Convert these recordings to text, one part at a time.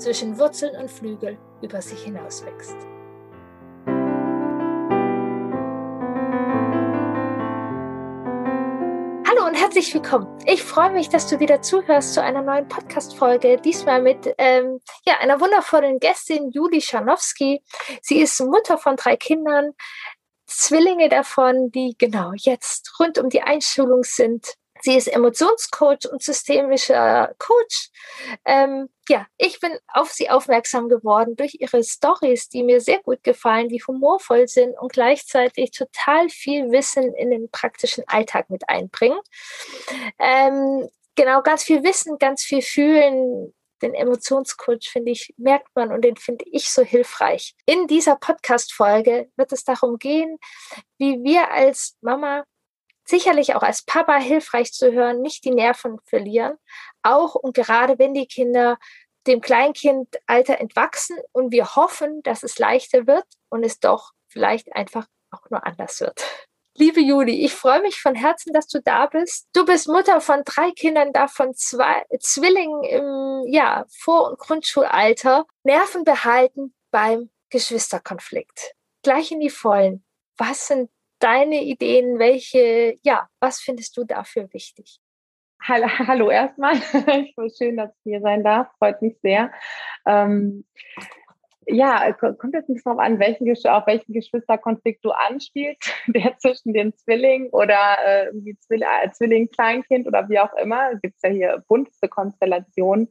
zwischen Wurzeln und Flügel über sich hinaus wächst. Hallo und herzlich willkommen. Ich freue mich, dass du wieder zuhörst zu einer neuen Podcast-Folge. Diesmal mit ähm, ja, einer wundervollen Gästin, Juli Scharnowski. Sie ist Mutter von drei Kindern, Zwillinge davon, die genau jetzt rund um die Einschulung sind. Sie ist Emotionscoach und systemischer Coach. Ähm, ja, ich bin auf sie aufmerksam geworden durch ihre Stories, die mir sehr gut gefallen, die humorvoll sind und gleichzeitig total viel Wissen in den praktischen Alltag mit einbringen. Ähm, genau, ganz viel Wissen, ganz viel Fühlen. Den Emotionscoach finde ich, merkt man und den finde ich so hilfreich. In dieser Podcast-Folge wird es darum gehen, wie wir als Mama sicherlich auch als Papa hilfreich zu hören, nicht die Nerven verlieren, auch und gerade wenn die Kinder dem Kleinkindalter entwachsen und wir hoffen, dass es leichter wird und es doch vielleicht einfach auch nur anders wird. Liebe Juli, ich freue mich von Herzen, dass du da bist. Du bist Mutter von drei Kindern, davon zwei Zwillingen im ja, Vor- und Grundschulalter. Nerven behalten beim Geschwisterkonflikt. Gleich in die Vollen. Was sind deine Ideen? Welche, ja, was findest du dafür wichtig? Hallo, hallo erstmal. Schön, dass ich hier sein darf. Freut mich sehr. Ähm, ja, kommt jetzt nicht darauf an, welchen, auf welchen Geschwisterkonflikt du anspielst, der zwischen den Zwillingen oder äh, Zwill äh, Zwilling, Kleinkind oder wie auch immer. Es gibt ja hier bunteste Konstellationen.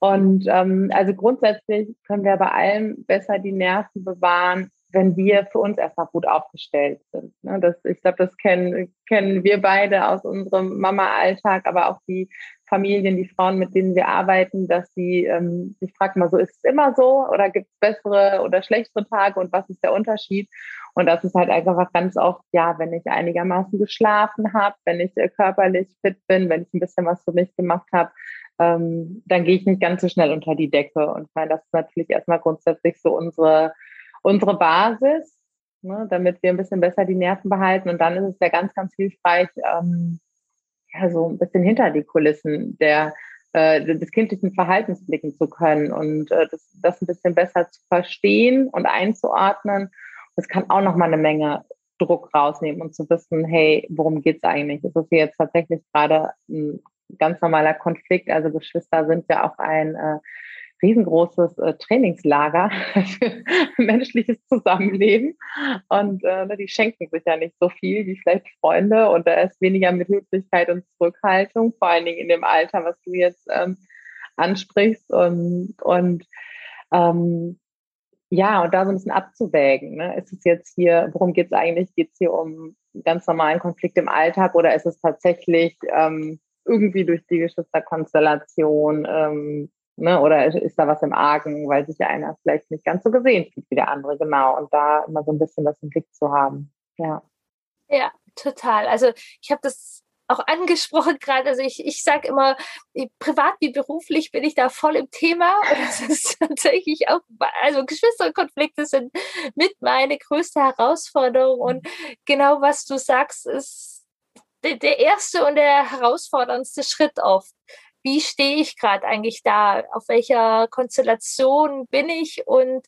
Und ähm, also grundsätzlich können wir bei allem besser die Nerven bewahren, wenn wir für uns erstmal gut aufgestellt sind. Ne? Das, ich glaube, das kennen, kennen wir beide aus unserem Mama-Alltag, aber auch die Familien, die Frauen, mit denen wir arbeiten, dass sie ähm, sich fragen mal so, ist es immer so oder gibt es bessere oder schlechtere Tage und was ist der Unterschied? Und das ist halt einfach ganz oft, ja, wenn ich einigermaßen geschlafen habe, wenn ich äh, körperlich fit bin, wenn ich ein bisschen was für mich gemacht habe, ähm, dann gehe ich nicht ganz so schnell unter die Decke. Und ich meine, das ist natürlich erstmal grundsätzlich so unsere unsere Basis, ne, damit wir ein bisschen besser die Nerven behalten. Und dann ist es ja ganz, ganz hilfreich, ähm, ja, so ein bisschen hinter die Kulissen der, äh, des kindlichen Verhaltens blicken zu können und äh, das, das ein bisschen besser zu verstehen und einzuordnen. Das kann auch nochmal eine Menge Druck rausnehmen und zu wissen, hey, worum geht's eigentlich? Ist das jetzt tatsächlich gerade ein ganz normaler Konflikt? Also Geschwister sind ja auch ein äh, riesengroßes äh, Trainingslager für menschliches Zusammenleben. Und äh, ne, die schenken sich ja nicht so viel wie vielleicht Freunde. Und da ist weniger mit Höflichkeit und Zurückhaltung, vor allen Dingen in dem Alter, was du jetzt ähm, ansprichst. Und, und ähm, ja, und da so ein bisschen abzuwägen. Ne? Ist es jetzt hier, worum geht es eigentlich? Geht es hier um ganz normalen Konflikt im Alltag oder ist es tatsächlich ähm, irgendwie durch die Geschwisterkonstellation ähm, Ne? Oder ist da was im Argen, weil sich einer vielleicht nicht ganz so gesehen fühlt wie der andere, genau. Und da immer so ein bisschen was im Blick zu haben. Ja. Ja, total. Also ich habe das auch angesprochen gerade. Also ich, ich sage immer, privat wie beruflich bin ich da voll im Thema. Und das ist tatsächlich auch, also Geschwisterkonflikte sind mit meine größte Herausforderung. Und genau was du sagst, ist der erste und der herausforderndste Schritt oft wie stehe ich gerade eigentlich da, auf welcher Konstellation bin ich und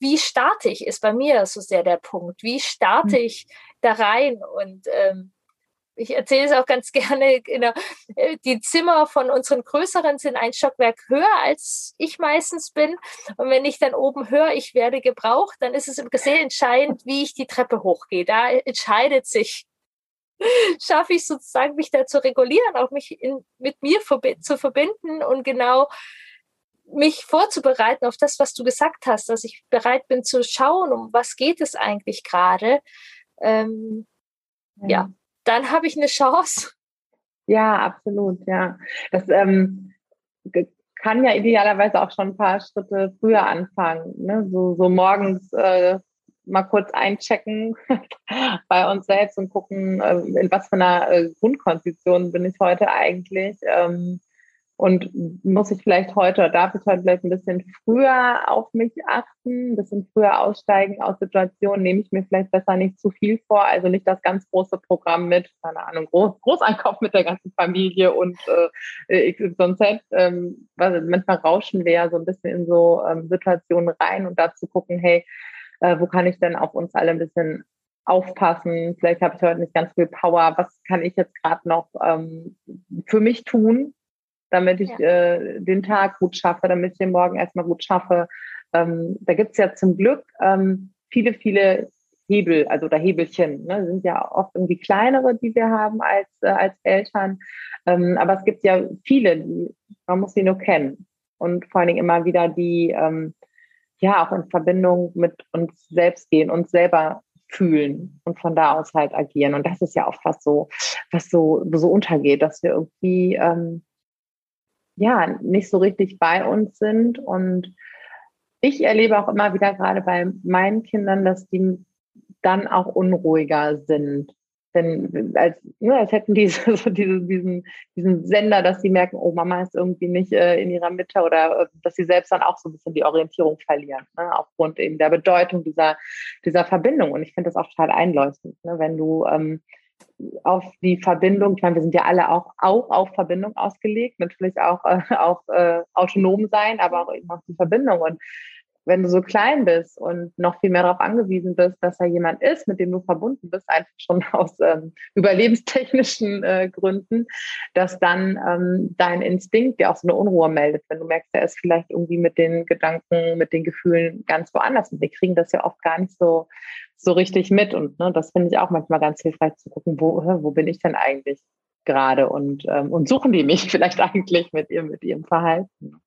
wie starte ich, ist bei mir so sehr der Punkt. Wie starte mhm. ich da rein? Und ähm, ich erzähle es auch ganz gerne, der, äh, die Zimmer von unseren größeren sind ein Stockwerk höher, als ich meistens bin. Und wenn ich dann oben höre, ich werde gebraucht, dann ist es sehr entscheidend, wie ich die Treppe hochgehe. Da entscheidet sich schaffe ich sozusagen, mich da zu regulieren, auch mich in, mit mir verbi zu verbinden und genau mich vorzubereiten auf das, was du gesagt hast, dass ich bereit bin zu schauen, um was geht es eigentlich gerade. Ähm, ja. ja, dann habe ich eine Chance. Ja, absolut, ja. Das ähm, kann ja idealerweise auch schon ein paar Schritte früher anfangen. Ne? So, so morgens äh, mal kurz einchecken bei uns selbst und gucken, äh, in was für einer äh, Grundkonstitution bin ich heute eigentlich. Ähm, und muss ich vielleicht heute, darf ich heute vielleicht ein bisschen früher auf mich achten, ein bisschen früher aussteigen aus Situationen, nehme ich mir vielleicht besser nicht zu viel vor, also nicht das ganz große Programm mit, keine Ahnung, Groß, Großeinkauf mit der ganzen Familie und äh, XYZ. Ähm, manchmal rauschen wir ja so ein bisschen in so ähm, Situationen rein und dazu gucken, hey, äh, wo kann ich denn auf uns alle ein bisschen aufpassen? Vielleicht habe ich heute nicht ganz viel Power. Was kann ich jetzt gerade noch ähm, für mich tun, damit ich ja. äh, den Tag gut schaffe, damit ich den Morgen erstmal gut schaffe? Ähm, da gibt es ja zum Glück ähm, viele, viele Hebel, also oder Hebelchen, ne, sind ja oft irgendwie kleinere, die wir haben als, äh, als Eltern. Ähm, aber es gibt ja viele, die, man muss sie nur kennen. Und vor allen Dingen immer wieder die, ähm, ja auch in Verbindung mit uns selbst gehen, uns selber fühlen und von da aus halt agieren. Und das ist ja oft was so, was so, so untergeht, dass wir irgendwie ähm, ja nicht so richtig bei uns sind. Und ich erlebe auch immer wieder gerade bei meinen Kindern, dass die dann auch unruhiger sind wenn, als, ne, als hätten die so diese, diesen, diesen Sender, dass sie merken, oh, Mama ist irgendwie nicht äh, in ihrer Mitte oder äh, dass sie selbst dann auch so ein bisschen die Orientierung verlieren, ne, aufgrund eben der Bedeutung dieser, dieser Verbindung. Und ich finde das auch total einleuchtend, ne, wenn du ähm, auf die Verbindung, ich meine, wir sind ja alle auch, auch auf Verbindung ausgelegt, natürlich auch äh, auf äh, autonom sein, aber auch eben auf die Verbindung. Und wenn du so klein bist und noch viel mehr darauf angewiesen bist, dass da jemand ist, mit dem du verbunden bist, einfach schon aus ähm, überlebenstechnischen äh, Gründen, dass dann ähm, dein Instinkt dir auch so eine Unruhe meldet, wenn du merkst, er ist vielleicht irgendwie mit den Gedanken, mit den Gefühlen ganz woanders. Und wir kriegen das ja oft gar nicht so, so richtig mit. Und ne, das finde ich auch manchmal ganz hilfreich zu gucken, wo, wo bin ich denn eigentlich gerade und, ähm, und suchen die mich vielleicht eigentlich mit ihrem, mit ihrem Verhalten.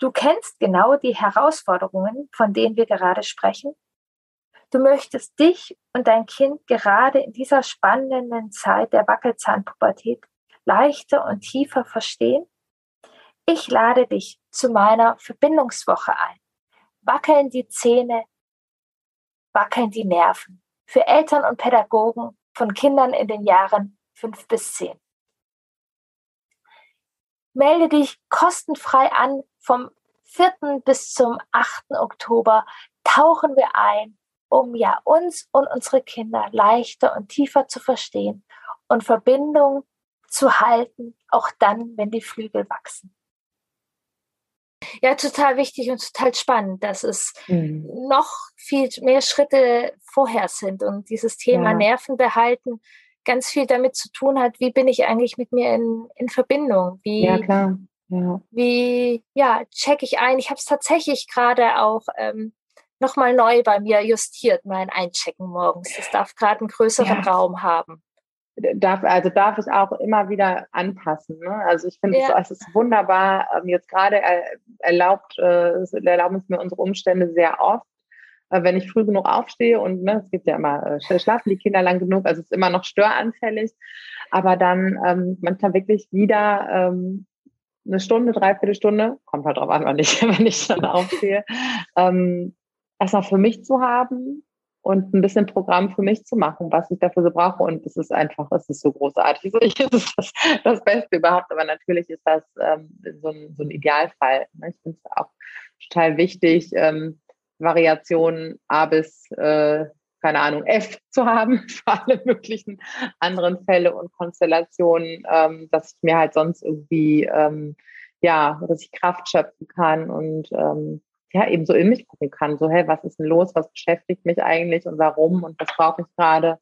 Du kennst genau die Herausforderungen, von denen wir gerade sprechen. Du möchtest dich und dein Kind gerade in dieser spannenden Zeit der Wackelzahnpubertät leichter und tiefer verstehen. Ich lade dich zu meiner Verbindungswoche ein. Wackeln die Zähne, wackeln die Nerven. Für Eltern und Pädagogen von Kindern in den Jahren fünf bis zehn. Melde dich kostenfrei an vom 4. bis zum 8. Oktober tauchen wir ein, um ja uns und unsere Kinder leichter und tiefer zu verstehen und Verbindung zu halten, auch dann, wenn die Flügel wachsen. Ja, total wichtig und total spannend, dass es mhm. noch viel mehr Schritte vorher sind und dieses Thema ja. Nerven behalten ganz viel damit zu tun hat, wie bin ich eigentlich mit mir in, in Verbindung? Wie, ja, klar. Ja. Wie, ja, checke ich ein. Ich habe es tatsächlich gerade auch ähm, nochmal neu bei mir justiert, mein Einchecken morgens. Das darf gerade einen größeren ja. Raum haben. Darf, also darf ich auch immer wieder anpassen. Ne? Also ich finde ja. es, es ist wunderbar. Ähm, jetzt gerade erlaubt, äh, erlauben es mir unsere Umstände sehr oft äh, wenn ich früh genug aufstehe und ne, es gibt ja immer, äh, schlafen die Kinder lang genug, also es ist immer noch störanfällig, aber dann ähm, manchmal wirklich wieder ähm, eine Stunde, dreiviertel Stunde, kommt halt drauf an, wann ich, wenn ich dann aufstehe, ähm, erstmal für mich zu haben und ein bisschen Programm für mich zu machen, was ich dafür so brauche. Und es ist einfach, es ist so großartig. Es ist das, das Beste überhaupt, aber natürlich ist das ähm, so, ein, so ein Idealfall. Ne? Ich finde es auch total wichtig, ähm, Variationen A bis äh, keine Ahnung, F zu haben für alle möglichen anderen Fälle und Konstellationen, ähm, dass ich mir halt sonst irgendwie, ähm, ja, dass ich Kraft schöpfen kann und ähm, ja, eben so in mich gucken kann. So, hey, was ist denn los? Was beschäftigt mich eigentlich und warum und was brauche ich gerade?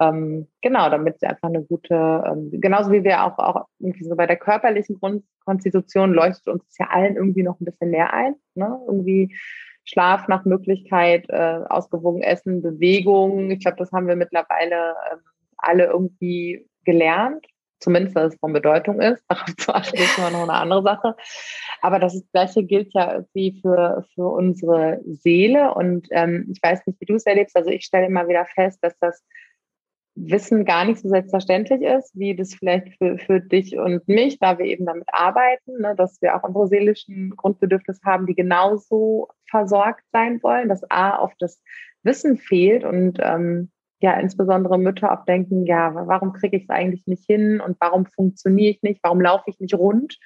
Ähm, genau, damit sie einfach eine gute, ähm, genauso wie wir auch, auch irgendwie so bei der körperlichen Grundkonstitution leuchtet uns ja allen irgendwie noch ein bisschen näher ein. Ne? Irgendwie Schlaf nach Möglichkeit, äh, ausgewogen Essen, Bewegung. Ich glaube, das haben wir mittlerweile äh, alle irgendwie gelernt. Zumindest, dass es von Bedeutung ist. Darauf zu achten ist immer noch eine andere Sache. Aber das Gleiche gilt ja irgendwie für, für unsere Seele. Und ähm, ich weiß nicht, wie du es erlebst. Also ich stelle immer wieder fest, dass das Wissen gar nicht so selbstverständlich ist, wie das vielleicht für, für dich und mich, da wir eben damit arbeiten, ne, dass wir auch unsere seelischen Grundbedürfnisse haben, die genauso versorgt sein wollen, dass A oft das Wissen fehlt und ähm, ja insbesondere Mütter auch denken, ja, warum kriege ich es eigentlich nicht hin und warum funktioniere ich nicht, warum laufe ich nicht rund?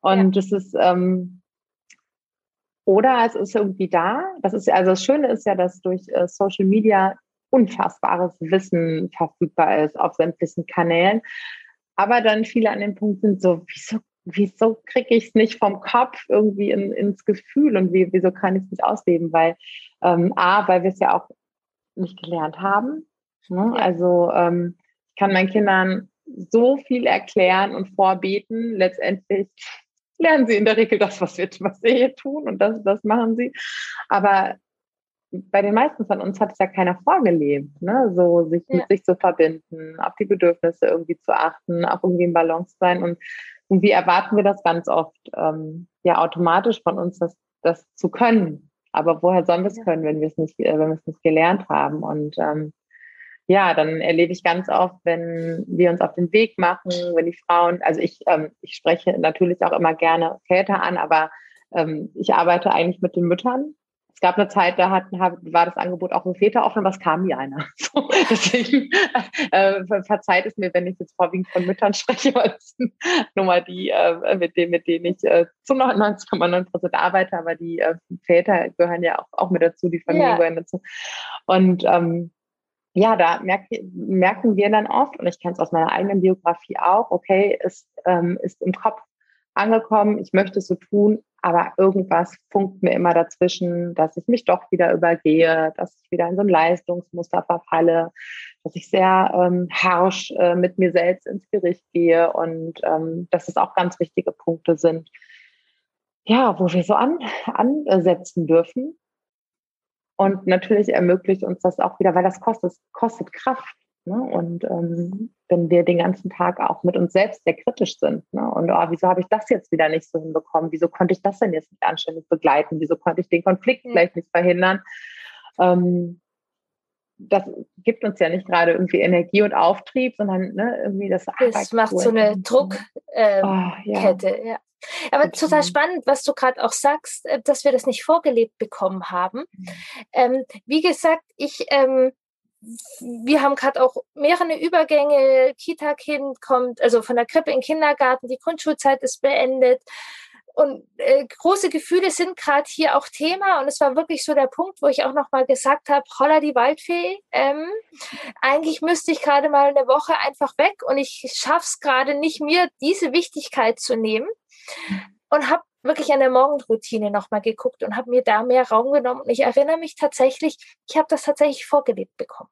Und es ja. ist ähm, oder es ist irgendwie da. Das ist also das Schöne ist ja, dass durch äh, Social Media unfassbares Wissen verfügbar ist auf sämtlichen Kanälen. Aber dann viele an dem Punkt sind so, wieso, wieso kriege ich es nicht vom Kopf irgendwie in, ins Gefühl und wie, wieso kann ich es nicht ausleben? Weil ähm, A, weil wir es ja auch nicht gelernt haben. Ne? Also ähm, ich kann meinen Kindern so viel erklären und vorbeten. Letztendlich lernen sie in der Regel das, was wir, was wir hier tun und das, das machen sie. Aber bei den meisten von uns hat es ja keiner vorgelebt, ne? so sich ja. mit sich zu verbinden, auf die Bedürfnisse irgendwie zu achten, auch irgendwie in Balance sein. Und, und wie erwarten wir das ganz oft ähm, ja automatisch von uns, das, das zu können. Aber woher sollen wir es ja. können, wenn wir es nicht, äh, wenn wir es nicht gelernt haben? Und ähm, ja, dann erlebe ich ganz oft, wenn wir uns auf den Weg machen, wenn die Frauen, also ich, ähm, ich spreche natürlich auch immer gerne Väter an, aber ähm, ich arbeite eigentlich mit den Müttern gab eine Zeit, da hat, war das Angebot auch für Väter offen, aber es kam nie einer. So, deswegen äh, verzeiht es mir, wenn ich jetzt vorwiegend von Müttern spreche, weil es sind nur mal die, äh, mit, denen, mit denen ich äh, zu 99,9 Prozent arbeite, aber die äh, Väter gehören ja auch, auch mit dazu, die Familie ja. gehören dazu. Und ähm, ja, da merk, merken wir dann oft, und ich kenne es aus meiner eigenen Biografie auch, okay, es ähm, ist im Kopf angekommen, ich möchte es so tun, aber irgendwas funkt mir immer dazwischen, dass ich mich doch wieder übergehe, dass ich wieder in so ein Leistungsmuster verfalle, dass ich sehr ähm, harsch äh, mit mir selbst ins Gericht gehe und ähm, dass es auch ganz wichtige Punkte sind, ja, wo wir so an, ansetzen dürfen. Und natürlich ermöglicht uns das auch wieder, weil das kostet, kostet Kraft. Ne? Und ähm, wenn wir den ganzen Tag auch mit uns selbst sehr kritisch sind ne? und oh, wieso habe ich das jetzt wieder nicht so hinbekommen? Wieso konnte ich das denn jetzt nicht anständig begleiten? Wieso konnte ich den Konflikt mhm. vielleicht nicht verhindern? Ähm, das gibt uns ja nicht gerade irgendwie Energie und Auftrieb, sondern ne, irgendwie das. Das macht so eine Druckkette. Ähm, oh, ja. ja. Aber okay. total spannend, was du gerade auch sagst, äh, dass wir das nicht vorgelebt bekommen haben. Mhm. Ähm, wie gesagt, ich ähm, wir haben gerade auch mehrere Übergänge. Kita-Kind kommt, also von der Krippe in den Kindergarten, die Grundschulzeit ist beendet. Und äh, große Gefühle sind gerade hier auch Thema. Und es war wirklich so der Punkt, wo ich auch nochmal gesagt habe, holla die Waldfee, ähm, eigentlich müsste ich gerade mal eine Woche einfach weg und ich schaff's gerade nicht, mir diese Wichtigkeit zu nehmen. Und habe wirklich an der Morgenroutine nochmal geguckt und habe mir da mehr Raum genommen. Und ich erinnere mich tatsächlich, ich habe das tatsächlich vorgelebt bekommen.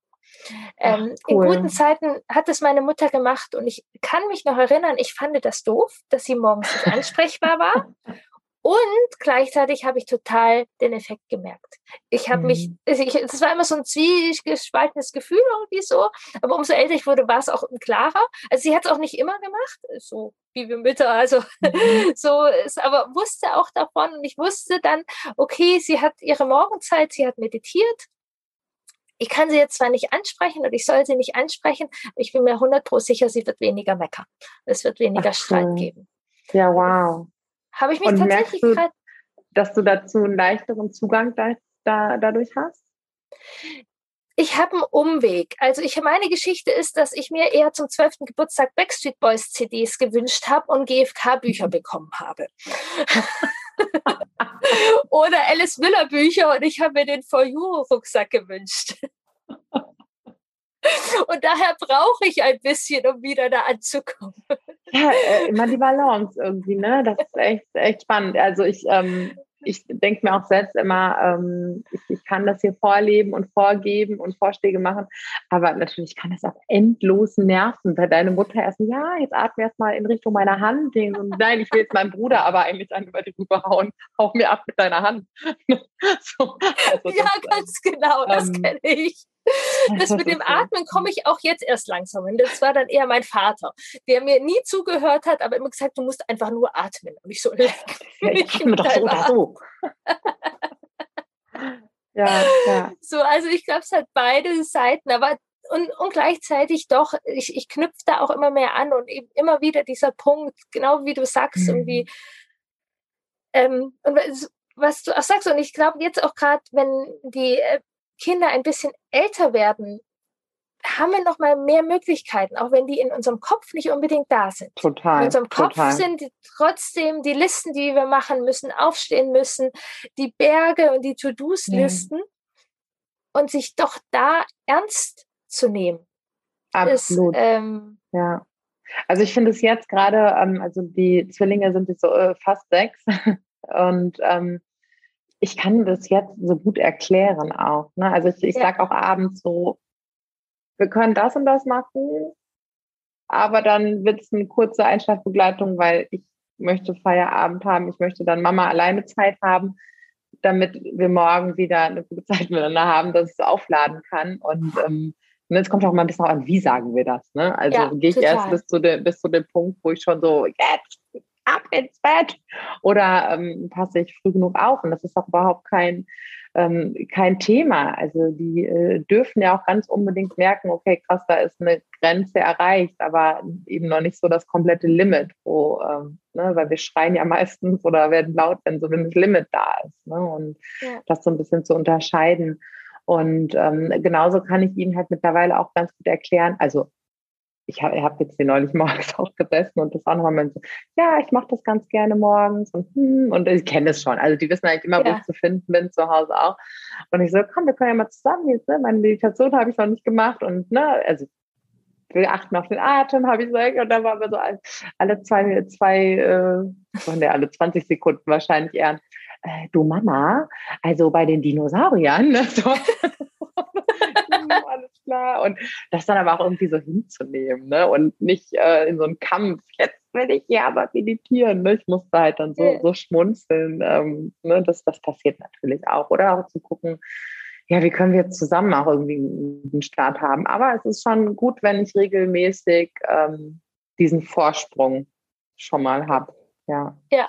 Ähm, Ach, cool. In guten Zeiten hat es meine Mutter gemacht und ich kann mich noch erinnern, ich fand das doof, dass sie morgens nicht ansprechbar war. Und gleichzeitig habe ich total den Effekt gemerkt. Ich habe mhm. mich, also das war immer so ein zwiegespaltenes Gefühl irgendwie so, aber umso älter ich wurde, war es auch klarer. Also sie hat es auch nicht immer gemacht, so wie wir Mütter, also mhm. so ist, aber wusste auch davon und ich wusste dann, okay, sie hat ihre Morgenzeit, sie hat meditiert, ich kann sie jetzt zwar nicht ansprechen und ich soll sie nicht ansprechen, aber ich bin mir 100% sicher, sie wird weniger meckern. Es wird weniger Ach, Streit geben. Ja, wow. Habe ich mich und tatsächlich gerade. Dass du dazu einen leichteren Zugang da, da, dadurch hast? Ich habe einen Umweg. Also ich meine Geschichte ist, dass ich mir eher zum 12. Geburtstag Backstreet Boys CDs gewünscht habe und GFK Bücher bekommen habe. Oder Alice Miller Bücher und ich habe mir den For You Rucksack gewünscht. Und daher brauche ich ein bisschen, um wieder da anzukommen. Ja, äh, immer die Balance irgendwie, ne? Das ist echt, echt spannend. Also ich ähm, ich denke mir auch selbst immer, ähm, ich, ich, kann das hier vorleben und vorgeben und Vorschläge machen, aber natürlich kann das auch endlos nerven, weil deine Mutter erst, ja, jetzt atme erst mal in Richtung meiner Hand und nein, ich will jetzt meinen Bruder aber eigentlich an über die Rübe hauen, hau mir ab mit deiner Hand. so, also ja, das, ganz genau, das ähm, kenne ich. Das mit dem Atmen komme ich auch jetzt erst langsam hin. Das war dann eher mein Vater, der mir nie zugehört hat, aber immer gesagt, du musst einfach nur atmen. Und ich so, ja, ich atme doch so oder so. ja, ja. So, also ich glaube, es hat beide Seiten, aber und, und gleichzeitig doch, ich, ich knüpfe da auch immer mehr an und eben immer wieder dieser Punkt, genau wie du sagst, mhm. irgendwie, ähm, und was du auch sagst, und ich glaube jetzt auch gerade, wenn die äh, Kinder ein bisschen älter werden, haben wir noch mal mehr Möglichkeiten, auch wenn die in unserem Kopf nicht unbedingt da sind. Total. In unserem Kopf total. sind trotzdem die Listen, die wir machen müssen, aufstehen müssen, die Berge und die To-Dos-Listen ja. und sich doch da ernst zu nehmen. Absolut. Ist, ähm, ja. Also ich finde es jetzt gerade, ähm, also die Zwillinge sind jetzt so äh, fast sechs und ähm, ich kann das jetzt so gut erklären auch. Ne? Also ich, ich ja. sage auch abends so, wir können das und das machen, aber dann wird es eine kurze Einschlafbegleitung, weil ich möchte Feierabend haben, ich möchte dann Mama alleine Zeit haben, damit wir morgen wieder eine gute Zeit miteinander haben, dass es aufladen kann. Und ähm, und jetzt kommt auch mal ein bisschen an, wie sagen wir das. Ne? Also ja, gehe ich total. erst bis zu, de, bis zu dem Punkt, wo ich schon so, jetzt ab ins Bett oder ähm, passe ich früh genug auf. Und das ist auch überhaupt kein, ähm, kein Thema. Also die äh, dürfen ja auch ganz unbedingt merken, okay, krass, da ist eine Grenze erreicht, aber eben noch nicht so das komplette Limit, wo, ähm, ne, weil wir schreien ja meistens oder werden laut, wenn so ein Limit da ist. Ne? Und ja. das so ein bisschen zu unterscheiden. Und ähm, genauso kann ich Ihnen halt mittlerweile auch ganz gut erklären, also ich habe hab jetzt hier neulich morgens auch gesessen und das auch nochmal so, ja, ich mache das ganz gerne morgens und hm, und ich kenne es schon. Also die wissen eigentlich immer, ja. wo ich zu finden bin, zu Hause auch. Und ich so, komm, wir können ja mal zusammen jetzt, ne? Meine Meditation habe ich noch nicht gemacht und ne, also wir achten auf den Atem, habe ich gesagt. Und dann waren wir so alle zwei, zwei äh, alle 20 Sekunden wahrscheinlich eher äh, du Mama, also bei den Dinosauriern, ne, so. alles klar. Und das dann aber auch irgendwie so hinzunehmen, ne? Und nicht äh, in so einen Kampf, jetzt will ich ja aber meditieren. Ne? Ich musste halt dann so, so schmunzeln. Ähm, ne? das, das passiert natürlich auch. Oder auch zu gucken, ja, wie können wir zusammen auch irgendwie einen Start haben. Aber es ist schon gut, wenn ich regelmäßig ähm, diesen Vorsprung schon mal habe. Ja. ja,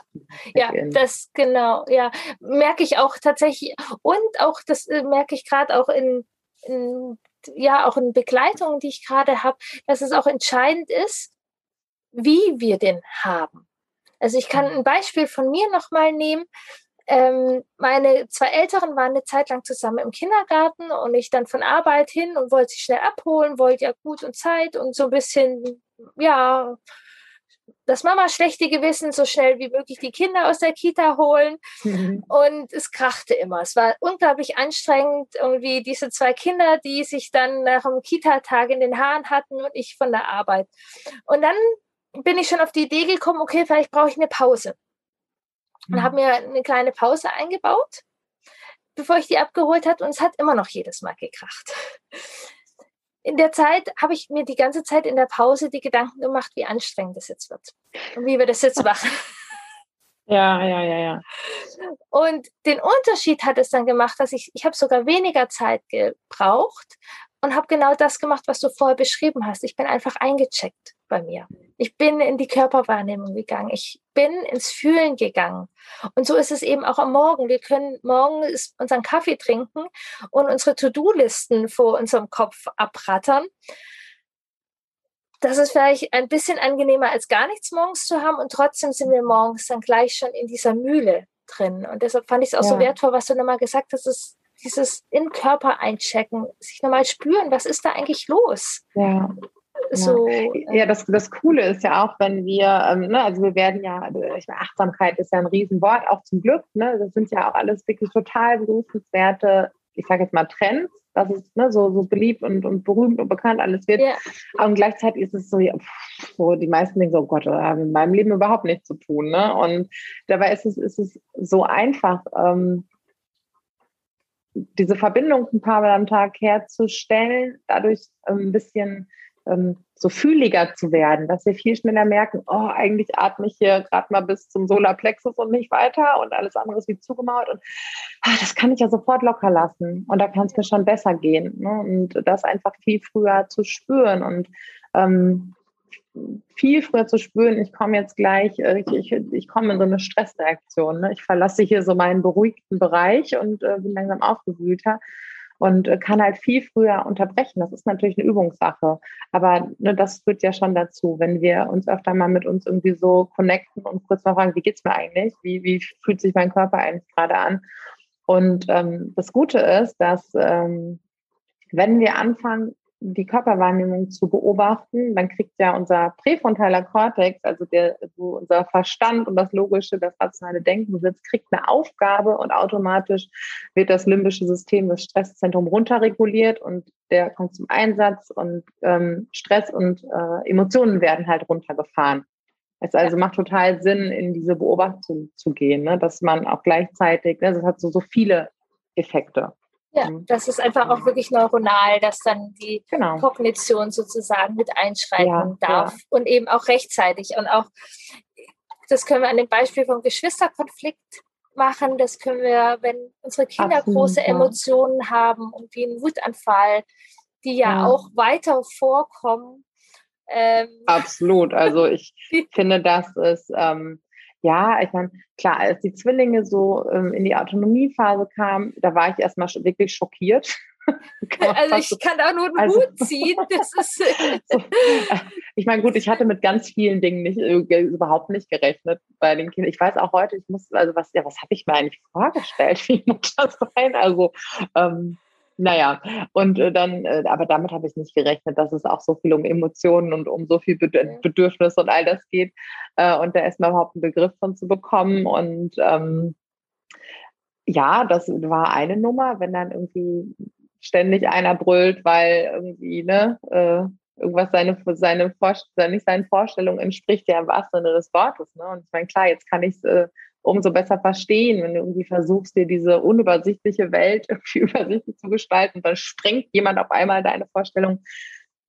ja, das genau, ja, merke ich auch tatsächlich und auch das äh, merke ich gerade auch in, in, ja auch in Begleitungen, die ich gerade habe, dass es auch entscheidend ist, wie wir den haben. Also ich kann mhm. ein Beispiel von mir nochmal nehmen. Ähm, meine zwei Älteren waren eine Zeit lang zusammen im Kindergarten und ich dann von Arbeit hin und wollte sie schnell abholen, wollte ja gut und Zeit und so ein bisschen, ja, das Mama schlechte Gewissen, so schnell wie möglich die Kinder aus der Kita holen. Mhm. Und es krachte immer. Es war unglaublich anstrengend, irgendwie diese zwei Kinder, die sich dann nach dem Kita-Tag in den Haaren hatten und ich von der Arbeit. Und dann bin ich schon auf die Idee gekommen, okay, vielleicht brauche ich eine Pause. Und mhm. habe mir eine kleine Pause eingebaut, bevor ich die abgeholt habe. Und es hat immer noch jedes Mal gekracht in der Zeit habe ich mir die ganze Zeit in der Pause die Gedanken gemacht, wie anstrengend das jetzt wird und wie wir das jetzt machen. Ja, ja, ja, ja. Und den Unterschied hat es dann gemacht, dass ich, ich habe sogar weniger Zeit gebraucht und habe genau das gemacht, was du vorher beschrieben hast. Ich bin einfach eingecheckt bei mir. Ich bin in die Körperwahrnehmung gegangen. Ich bin ins Fühlen gegangen. Und so ist es eben auch am Morgen. Wir können morgen unseren Kaffee trinken und unsere To-Do-Listen vor unserem Kopf abrattern. Das ist vielleicht ein bisschen angenehmer, als gar nichts morgens zu haben. Und trotzdem sind wir morgens dann gleich schon in dieser Mühle drin. Und deshalb fand ich es auch ja. so wertvoll, was du nochmal gesagt hast, ist dieses in Körper einchecken, sich nochmal spüren, was ist da eigentlich los? Ja. So, ja, das, das Coole ist ja auch, wenn wir, ähm, ne, also wir werden ja, ich meine, Achtsamkeit ist ja ein Riesenwort, auch zum Glück, ne, das sind ja auch alles wirklich total berufenswerte, ich sage jetzt mal Trends, dass es ne, so, so beliebt und, und berühmt und bekannt alles wird. Ja. Und gleichzeitig ist es so, ja, pff, so, die meisten denken so, oh Gott, das hat mit meinem Leben überhaupt nichts zu tun. Ne? Und dabei ist es, ist es so einfach, ähm, diese Verbindung ein paar Mal am Tag herzustellen, dadurch ähm, ein bisschen ähm, so fühliger zu werden, dass wir viel schneller merken, oh, eigentlich atme ich hier gerade mal bis zum Solarplexus und nicht weiter und alles andere ist wie zugemauert und ach, das kann ich ja sofort locker lassen und da kann es mir schon besser gehen. Ne? Und das einfach viel früher zu spüren und ähm, viel früher zu spüren, ich komme jetzt gleich, äh, ich, ich, ich komme in so eine Stressreaktion. Ne? Ich verlasse hier so meinen beruhigten Bereich und äh, bin langsam aufgewühlter. Und äh, kann halt viel früher unterbrechen. Das ist natürlich eine Übungssache. Aber ne, das führt ja schon dazu, wenn wir uns öfter mal mit uns irgendwie so connecten und kurz mal fragen, wie geht's mir eigentlich? Wie, wie fühlt sich mein Körper eigentlich gerade an? Und ähm, das Gute ist, dass ähm, wenn wir anfangen, die Körperwahrnehmung zu beobachten, dann kriegt ja unser präfrontaler Kortex, also der, wo unser Verstand und das logische, das rationale Denken sitzt, kriegt eine Aufgabe und automatisch wird das limbische System, das Stresszentrum runterreguliert und der kommt zum Einsatz und ähm, Stress und äh, Emotionen werden halt runtergefahren. Es also macht total Sinn, in diese Beobachtung zu gehen, ne? dass man auch gleichzeitig, ne, das hat so, so viele Effekte. Ja, mhm. das ist einfach auch wirklich neuronal, dass dann die genau. Kognition sozusagen mit einschreiten ja, darf ja. und eben auch rechtzeitig. Und auch, das können wir an dem Beispiel vom Geschwisterkonflikt machen, das können wir, wenn unsere Kinder Absolut, große Emotionen haben und wie einen Wutanfall, die ja, auch weiter vorkommen. Ähm, Absolut, also ich finde, das ist ähm, ja, ich meine, klar, als die Zwillinge so ähm, in die Autonomiephase kamen, da war ich erstmal wirklich schockiert. also ich kann da nur einen also, Hut ziehen. Das ist so, ich meine, gut, ich hatte mit ganz vielen Dingen nicht, äh, überhaupt nicht gerechnet bei den Kindern. Ich weiß auch heute, ich muss, also was, ja, was habe ich mir eigentlich vorgestellt, wie das sein? Also ähm, naja, und äh, dann, äh, aber damit habe ich nicht gerechnet, dass es auch so viel um Emotionen und um so viel Bedürfnis und all das geht. Äh, und da erstmal überhaupt einen Begriff von zu bekommen. Und ähm, ja, das war eine Nummer, wenn dann irgendwie ständig einer brüllt, weil irgendwie, ne, äh, irgendwas seine, seine, nicht seinen Vorstellungen entspricht, ja im wahrsten Sinne des Wortes. Ne? Und ich meine, klar, jetzt kann ich es äh, umso besser verstehen, wenn du irgendwie versuchst, dir diese unübersichtliche Welt irgendwie übersichtlich zu gestalten, dann sprengt jemand auf einmal deine Vorstellung,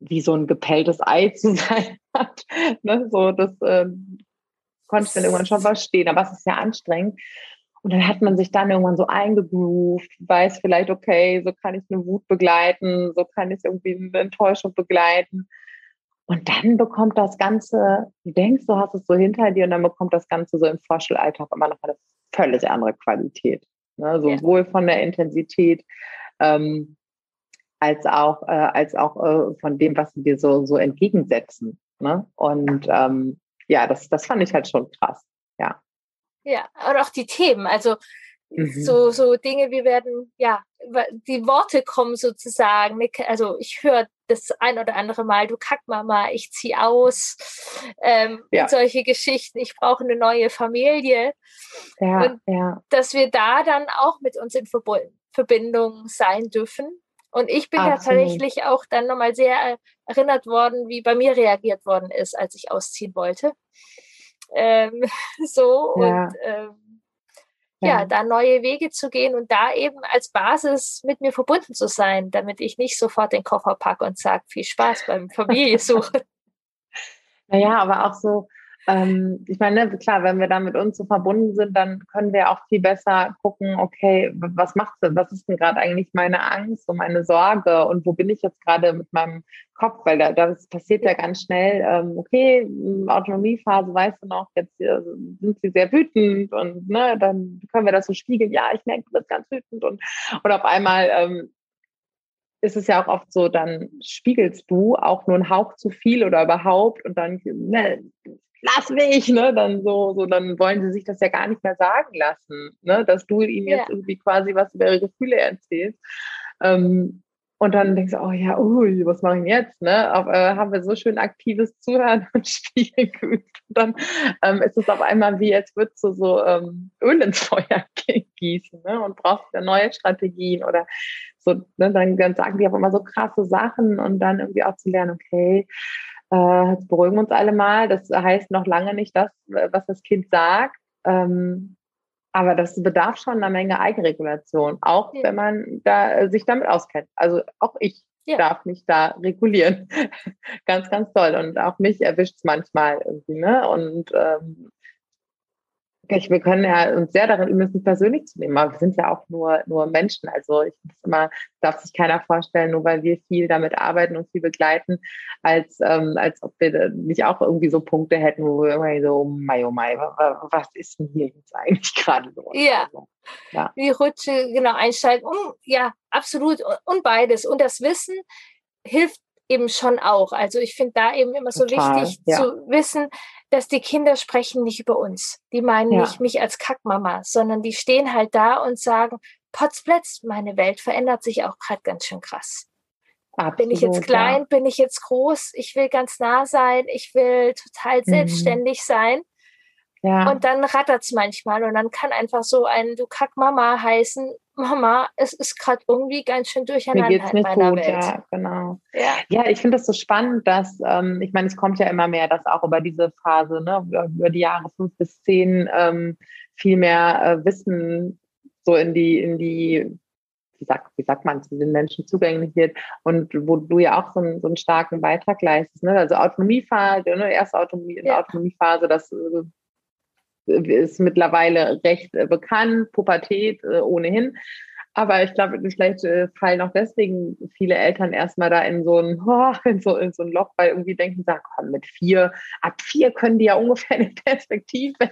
wie so ein gepelltes Ei zu sein hat. ne? So, das äh, konnte ich dann irgendwann schon verstehen, aber es ist ja anstrengend. Und dann hat man sich dann irgendwann so eingegroovt, weiß vielleicht, okay, so kann ich eine Wut begleiten, so kann ich irgendwie eine Enttäuschung begleiten. Und dann bekommt das Ganze, du denkst, du hast es so hinter dir und dann bekommt das Ganze so im Vorschulalltag immer noch eine völlig andere Qualität. Ne? Sowohl ja. von der Intensität ähm, als auch, äh, als auch äh, von dem, was sie dir so, so entgegensetzen. Ne? Und ähm, ja, das, das fand ich halt schon krass. Ja. Ja, und auch die Themen. Also Mhm. So, so Dinge, wir werden, ja, die Worte kommen sozusagen. Also ich höre das ein oder andere Mal, du Kackmama, ich zieh aus. Ähm, ja. solche Geschichten, ich brauche eine neue Familie. Ja, und ja. dass wir da dann auch mit uns in Verbindung sein dürfen. Und ich bin Absolut. tatsächlich auch dann nochmal sehr erinnert worden, wie bei mir reagiert worden ist, als ich ausziehen wollte. Ähm, so ja. und ähm, ja, da neue Wege zu gehen und da eben als Basis mit mir verbunden zu sein, damit ich nicht sofort den Koffer packe und sage, viel Spaß beim Familiensuchen. naja, aber auch so, ähm, ich meine, ne, klar, wenn wir da mit uns so verbunden sind, dann können wir auch viel besser gucken, okay, was macht was ist denn gerade eigentlich meine Angst und meine Sorge und wo bin ich jetzt gerade mit meinem Kopf, weil da, das passiert ja ganz schnell, ähm, okay, Autonomiephase, weißt du noch, jetzt äh, sind sie sehr wütend und ne, dann können wir das so spiegeln, ja, ich merke, du bist ganz wütend und, und auf einmal ähm, ist es ja auch oft so, dann spiegelst du auch nur einen Hauch zu viel oder überhaupt und dann ne, lass mich, ne? Dann so, so, dann wollen sie sich das ja gar nicht mehr sagen lassen, ne? Dass du ihnen jetzt ja. irgendwie quasi was über ihre Gefühle erzählst. Ähm, und dann denkst du, oh ja, ui, was mache ich jetzt? Ne? Auf, äh, haben wir so schön aktives Zuhören und Spielen geübt. Und dann ähm, ist es auf einmal wie, als würdest du so ähm, Öl ins Feuer gießen ne? und brauchst wieder neue Strategien oder so. Ne? Dann, dann sagen die auch immer so krasse Sachen und dann irgendwie auch zu lernen, okay, äh, jetzt beruhigen wir uns alle mal. Das heißt noch lange nicht das, was das Kind sagt. Ähm, aber das bedarf schon einer Menge Eigenregulation, auch ja. wenn man da, äh, sich damit auskennt. Also auch ich ja. darf mich da regulieren. ganz, ganz toll. Und auch mich erwischt es manchmal irgendwie. Ne? Und ähm, Ich, wir können ja uns sehr darin üben, es nicht persönlich zu nehmen, aber wir sind ja auch nur, nur Menschen. Also ich muss immer, darf sich keiner vorstellen, nur weil wir viel damit arbeiten und viel begleiten, als, ähm, als ob wir nicht auch irgendwie so Punkte hätten, wo wir immer so, oh mai, oh mai, was ist denn hier jetzt eigentlich gerade los? Ja. Also, ja. Die Rutsche, genau, einsteigen. Um, ja, absolut. Und beides. Und das Wissen hilft eben schon auch. Also ich finde da eben immer so Total, wichtig ja. zu wissen, dass die Kinder sprechen nicht über uns. Die meinen ja. nicht mich als Kackmama, sondern die stehen halt da und sagen, Potzblitz, meine Welt verändert sich auch gerade ganz schön krass. Absolut, bin ich jetzt klein, ja. bin ich jetzt groß, ich will ganz nah sein, ich will total mhm. selbstständig mhm. sein. Ja. Und dann rattert es manchmal und dann kann einfach so ein Du Kack Mama heißen, Mama, es ist gerade irgendwie ganz schön durcheinander Mir geht's nicht gut, Welt. ja, genau. Ja, ja ich finde das so spannend, dass, ähm, ich meine, es kommt ja immer mehr, dass auch über diese Phase, ne, über die Jahre fünf bis zehn ähm, viel mehr äh, Wissen so in die, in die wie sagt, wie sagt man, zu den Menschen zugänglich wird und wo du ja auch so einen, so einen starken Beitrag leistest. Ne? Also Autonomiephase, ne? erste Autonomie, ja. Autonomiephase, das äh, ist mittlerweile recht äh, bekannt, Pubertät äh, ohnehin. Aber ich glaube, vielleicht äh, fallen auch deswegen viele Eltern erstmal da in so ein, oh, in so, in so ein Loch, weil irgendwie denken, sag, komm, mit vier, ab vier können die ja ungefähr eine Perspektive.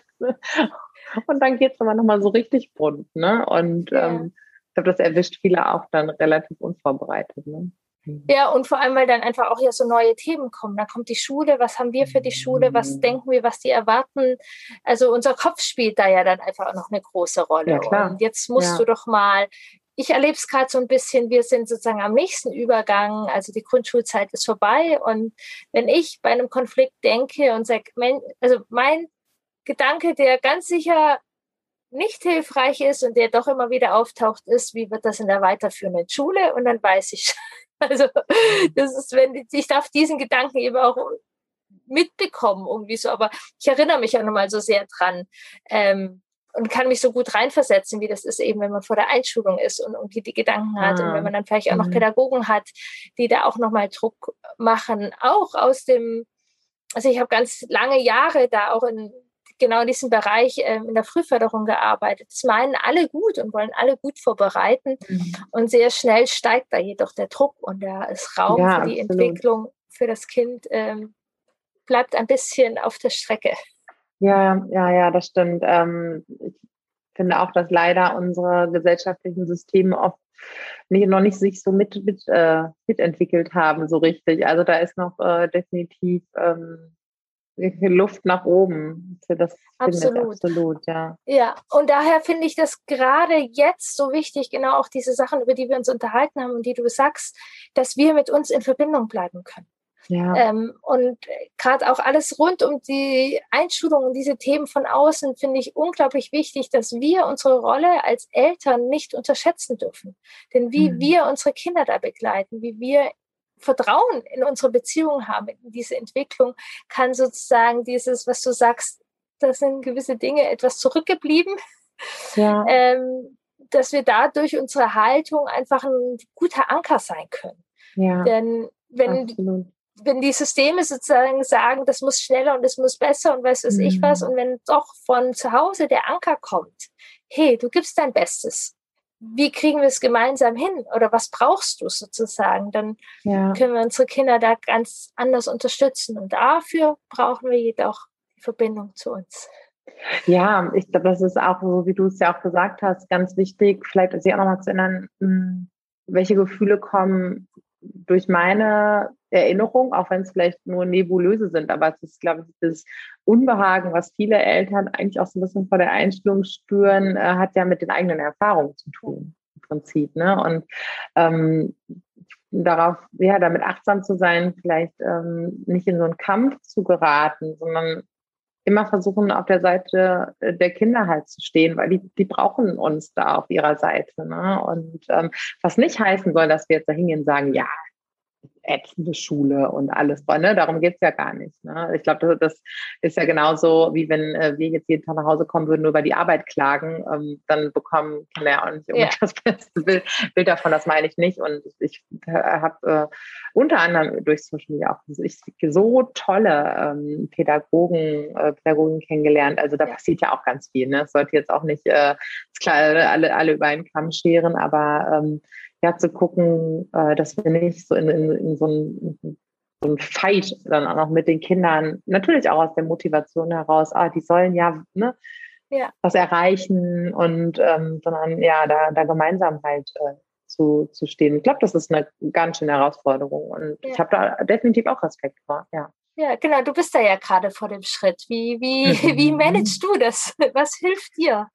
Und dann geht es aber nochmal so richtig bunt. Ne? Und ja. ähm, ich glaube, das erwischt viele auch dann relativ unvorbereitet. Ne? Mhm. Ja, und vor allem, weil dann einfach auch ja so neue Themen kommen. Da kommt die Schule, was haben wir für die Schule, was mhm. denken wir, was die erwarten. Also unser Kopf spielt da ja dann einfach auch noch eine große Rolle. Ja, und jetzt musst ja. du doch mal, ich erlebe es gerade so ein bisschen, wir sind sozusagen am nächsten Übergang, also die Grundschulzeit ist vorbei. Und wenn ich bei einem Konflikt denke und sage, also mein Gedanke, der ganz sicher nicht hilfreich ist und der doch immer wieder auftaucht, ist, wie wird das in der weiterführenden Schule? Und dann weiß ich Also das ist, wenn ich darf diesen Gedanken eben auch mitbekommen irgendwie so, aber ich erinnere mich ja nochmal so sehr dran ähm, und kann mich so gut reinversetzen, wie das ist eben, wenn man vor der Einschulung ist und irgendwie die Gedanken hat ah. und wenn man dann vielleicht auch noch mhm. Pädagogen hat, die da auch nochmal Druck machen, auch aus dem, also ich habe ganz lange Jahre da auch in genau in diesem Bereich ähm, in der Frühförderung gearbeitet. Das meinen alle gut und wollen alle gut vorbereiten. Mhm. Und sehr schnell steigt da jedoch der Druck und der ist Raum ja, für die absolut. Entwicklung für das Kind ähm, bleibt ein bisschen auf der Strecke. Ja, ja, ja, das stimmt. Ähm, ich finde auch, dass leider unsere gesellschaftlichen Systeme oft nicht, noch nicht sich so mit, mit äh, mitentwickelt haben, so richtig. Also da ist noch äh, definitiv ähm, Luft nach oben für das absolut. absolut, ja. Ja, und daher finde ich das gerade jetzt so wichtig, genau auch diese Sachen, über die wir uns unterhalten haben und die du sagst, dass wir mit uns in Verbindung bleiben können. Ja. Ähm, und gerade auch alles rund um die Einschulung und diese Themen von außen finde ich unglaublich wichtig, dass wir unsere Rolle als Eltern nicht unterschätzen dürfen. Denn wie mhm. wir unsere Kinder da begleiten, wie wir Vertrauen in unsere Beziehung haben, in diese Entwicklung, kann sozusagen dieses, was du sagst, da sind gewisse Dinge etwas zurückgeblieben, ja. ähm, dass wir dadurch unsere Haltung einfach ein guter Anker sein können. Ja. Denn wenn, wenn die Systeme sozusagen sagen, das muss schneller und das muss besser und weiß was mhm. ich was, und wenn doch von zu Hause der Anker kommt, hey, du gibst dein Bestes wie kriegen wir es gemeinsam hin oder was brauchst du sozusagen, dann ja. können wir unsere Kinder da ganz anders unterstützen. Und dafür brauchen wir jedoch die Verbindung zu uns. Ja, ich glaube, das ist auch so, wie du es ja auch gesagt hast, ganz wichtig, vielleicht sich auch nochmal zu erinnern, hm, welche Gefühle kommen durch meine Erinnerung, auch wenn es vielleicht nur nebulöse sind, aber es ist, glaube ich, das Unbehagen, was viele Eltern eigentlich auch so ein bisschen vor der Einstellung spüren, äh, hat ja mit den eigenen Erfahrungen zu tun, im Prinzip. Ne? Und ähm, darauf, ja, damit achtsam zu sein, vielleicht ähm, nicht in so einen Kampf zu geraten, sondern immer versuchen, auf der Seite äh, der Kinder halt zu stehen, weil die, die brauchen uns da auf ihrer Seite. Ne? Und ähm, was nicht heißen soll, dass wir jetzt da hingehen und sagen, ja, ätzende Schule und alles. Ne? Darum geht's ja gar nicht. Ne? Ich glaube, das, das, ist ja genauso, wie wenn äh, wir jetzt jeden Tag nach Hause kommen würden, nur über die Arbeit klagen, ähm, dann bekommen Kinder ja auch nicht ja. das beste Bild, Bild, davon, das meine ich nicht. Und ich habe äh, unter anderem durch Social Media auch so tolle ähm, Pädagogen, äh, Pädagogen kennengelernt. Also da ja. passiert ja auch ganz viel. Ne? Es sollte jetzt auch nicht, äh, klar, alle, alle über einen Kamm scheren, aber ähm, ja, zu gucken, äh, dass wir nicht so in, in, in so ein so ein Fight dann auch noch mit den Kindern, natürlich auch aus der Motivation heraus, ah, die sollen ja, ne, ja. was erreichen und ähm, sondern ja, da, da gemeinsam halt äh, zu, zu stehen. Ich glaube, das ist eine ganz schöne Herausforderung und ja. ich habe da definitiv auch Respekt vor, ja. Ja, genau, du bist da ja gerade vor dem Schritt. Wie, wie, wie managst du das? Was hilft dir?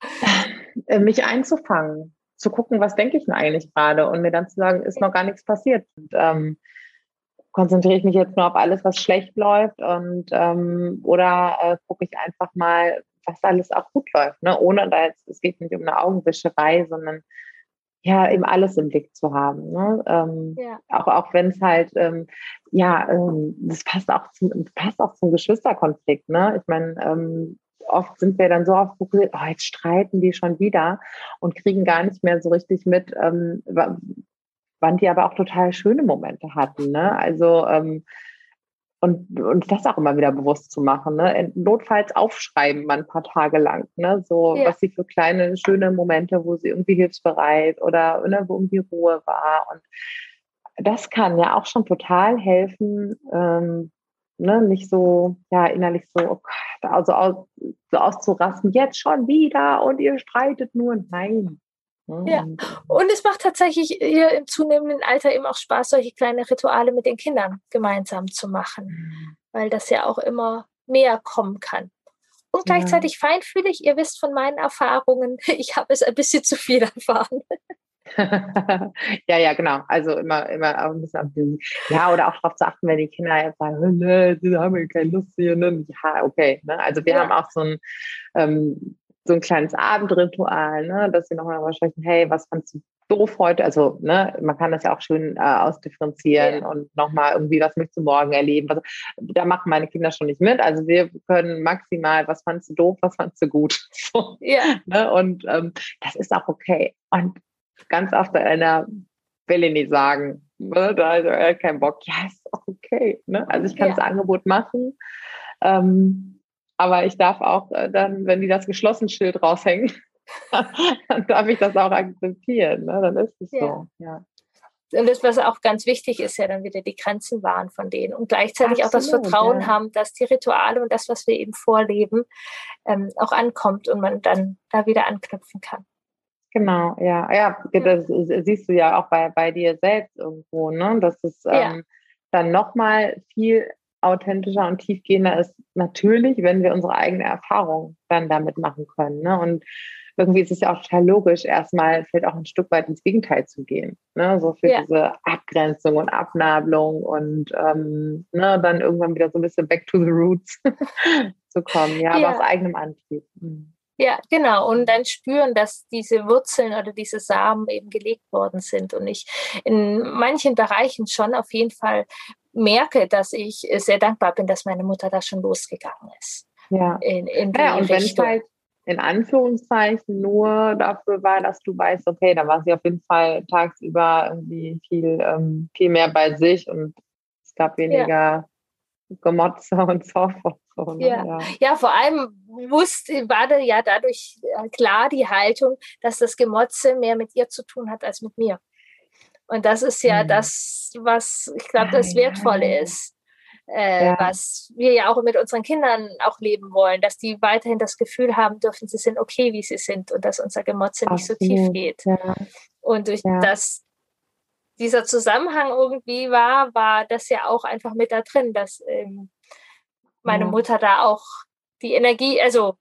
Äh, mich einzufangen zu gucken, was denke ich denn eigentlich gerade und mir dann zu sagen, ist noch gar nichts passiert. Und, ähm, konzentriere ich mich jetzt nur auf alles, was schlecht läuft und ähm, oder äh, gucke ich einfach mal, was alles auch gut läuft, ne? ohne da jetzt, es geht nicht um eine Augenwischerei, sondern ja, eben alles im Blick zu haben. Ne? Ähm, ja. Auch, auch wenn es halt, ähm, ja, ähm, das passt auch zum, passt auch zum Geschwisterkonflikt. Ne? Ich meine, ähm, oft sind wir dann so auf fokussiert, oh, jetzt streiten die schon wieder und kriegen gar nicht mehr so richtig mit, ähm, wann die aber auch total schöne Momente hatten. Ne? Also ähm, und uns das auch immer wieder bewusst zu machen. Ne? Notfalls aufschreiben mal ein paar Tage lang, ne? so ja. was sie für kleine schöne Momente, wo sie irgendwie hilfsbereit oder ne, wo irgendwie Ruhe war und das kann ja auch schon total helfen, ähm, ne, nicht so, ja, innerlich so, oh also aus, so auszurasten, jetzt schon wieder und ihr streitet nur. Nein. Ne, ja, und es macht tatsächlich hier im zunehmenden Alter eben auch Spaß, solche kleine Rituale mit den Kindern gemeinsam zu machen, mhm. weil das ja auch immer mehr kommen kann. Und gleichzeitig ja. feinfühlig, ihr wisst von meinen Erfahrungen, ich habe es ein bisschen zu viel erfahren. ja, ja, genau. Also immer, immer ein bisschen auf den, ja, oder auch darauf zu achten, wenn die Kinder jetzt sagen, ne, sie haben ja keine Lust hier, ne? Ja, okay. Ne? Also wir ja. haben auch so ein, ähm, so ein kleines Abendritual, ne? dass sie nochmal sprechen, hey, was fandst du doof heute? Also, ne, man kann das ja auch schön äh, ausdifferenzieren ja. und nochmal irgendwie, was möchtest du morgen erleben? Was, da machen meine Kinder schon nicht mit. Also wir können maximal, was fandst du doof, was fandst du gut? So, ja. Ne? Und ähm, das ist auch okay. Und ganz oft bei einer will ich nicht sagen, ne? da hat er keinen Bock. Ja, ist auch okay. Ne? Also ich kann ja. das Angebot machen. Ähm, aber ich darf auch äh, dann, wenn die das geschlossen Schild raushängen, dann darf ich das auch akzeptieren. Ne? Dann ist es ja. so. Ja. Und das, was auch ganz wichtig ist, ja dann wieder die Grenzen wahren von denen und gleichzeitig Absolut, auch das Vertrauen ja. haben, dass die Rituale und das, was wir eben vorleben, ähm, auch ankommt und man dann da wieder anknüpfen kann. Genau, ja. Ja, das siehst du ja auch bei, bei dir selbst irgendwo, ne? Dass es ähm, ja. dann nochmal viel authentischer und tiefgehender ist, natürlich, wenn wir unsere eigene Erfahrung dann damit machen können. Ne? Und irgendwie ist es ja auch total logisch, erstmal vielleicht auch ein Stück weit ins Gegenteil zu gehen. Ne? So für ja. diese Abgrenzung und Abnabelung und ähm, ne, dann irgendwann wieder so ein bisschen back to the roots zu kommen, ja, ja. aber aus eigenem Antrieb. Mhm. Ja, genau. Und dann spüren, dass diese Wurzeln oder diese Samen eben gelegt worden sind. Und ich in manchen Bereichen schon auf jeden Fall merke, dass ich sehr dankbar bin, dass meine Mutter da schon losgegangen ist. Ja. In, in ja, und wenn es halt in Anführungszeichen nur dafür war, dass du weißt, okay, da war sie auf jeden Fall tagsüber irgendwie viel, ähm, viel mehr bei sich und es gab weniger ja. Gemotze und Zoff und so. Ne? Ja. ja. Ja. vor allem wusste, war da ja dadurch äh, klar die Haltung, dass das Gemotze mehr mit ihr zu tun hat als mit mir. Und das ist ja mhm. das, was ich glaube, das Wertvolle ist. Äh, ja. was wir ja auch mit unseren Kindern auch leben wollen, dass die weiterhin das Gefühl haben dürfen, sie sind okay, wie sie sind und dass unser Gemotze nicht so tief geht. Ja. Und durch ja. das dieser Zusammenhang irgendwie war, war das ja auch einfach mit da drin, dass ähm, meine ja. Mutter da auch die Energie, also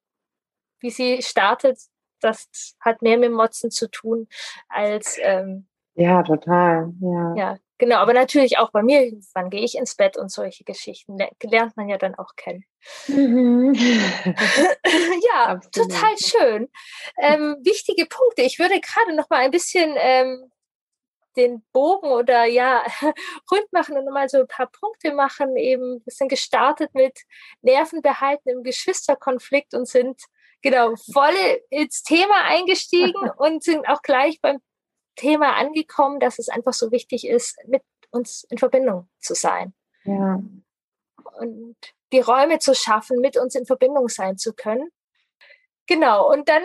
wie sie startet, das hat mehr mit Motzen zu tun als ähm, ja total ja ja genau aber natürlich auch bei mir wann gehe ich ins Bett und solche Geschichten lernt man ja dann auch kennen mhm. ja Absolut. total schön ähm, wichtige Punkte ich würde gerade noch mal ein bisschen ähm, den Bogen oder ja, rund machen und nochmal so ein paar Punkte machen. Eben, wir sind gestartet mit Nerven behalten im Geschwisterkonflikt und sind genau voll ins Thema eingestiegen und sind auch gleich beim Thema angekommen, dass es einfach so wichtig ist, mit uns in Verbindung zu sein. Ja. Und die Räume zu schaffen, mit uns in Verbindung sein zu können. Genau, und dann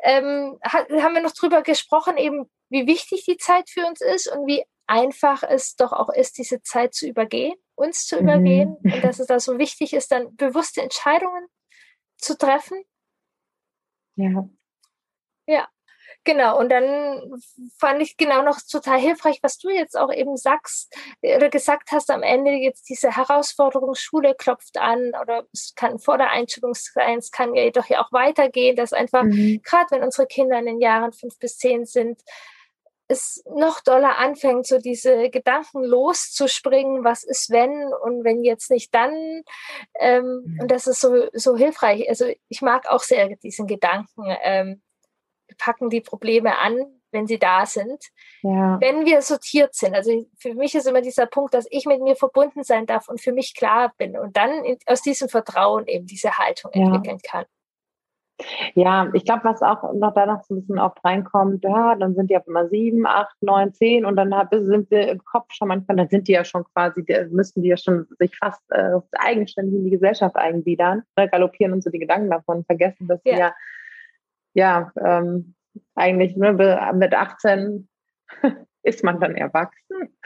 ähm, haben wir noch drüber gesprochen, eben wie wichtig die Zeit für uns ist und wie einfach es doch auch ist, diese Zeit zu übergehen, uns zu mhm. übergehen und dass es da so wichtig ist, dann bewusste Entscheidungen zu treffen. Ja. Ja. Genau, und dann fand ich genau noch total hilfreich, was du jetzt auch eben sagst oder gesagt hast am Ende, jetzt diese Herausforderung, Schule klopft an oder es kann vor der Einschulung sein, es kann ja jedoch ja auch weitergehen, dass einfach, mhm. gerade wenn unsere Kinder in den Jahren fünf bis zehn sind, es noch doller anfängt, so diese Gedanken loszuspringen, was ist wenn und wenn jetzt nicht dann. Ähm, mhm. Und das ist so, so hilfreich. Also ich mag auch sehr diesen Gedanken. Ähm, packen die Probleme an, wenn sie da sind. Ja. Wenn wir sortiert sind, also für mich ist immer dieser Punkt, dass ich mit mir verbunden sein darf und für mich klar bin und dann in, aus diesem Vertrauen eben diese Haltung ja. entwickeln kann. Ja, ich glaube, was auch noch danach so ein bisschen oft reinkommt, ja, dann sind die auf immer sieben, acht, neun, zehn und dann sind wir im Kopf schon manchmal, dann sind die ja schon quasi, müssen die ja schon sich fast äh, eigenständig in die Gesellschaft eingliedern, ne, galoppieren und so die Gedanken davon, vergessen, dass ja. wir ja ja, ähm, eigentlich ne, mit 18 ist man dann erwachsen.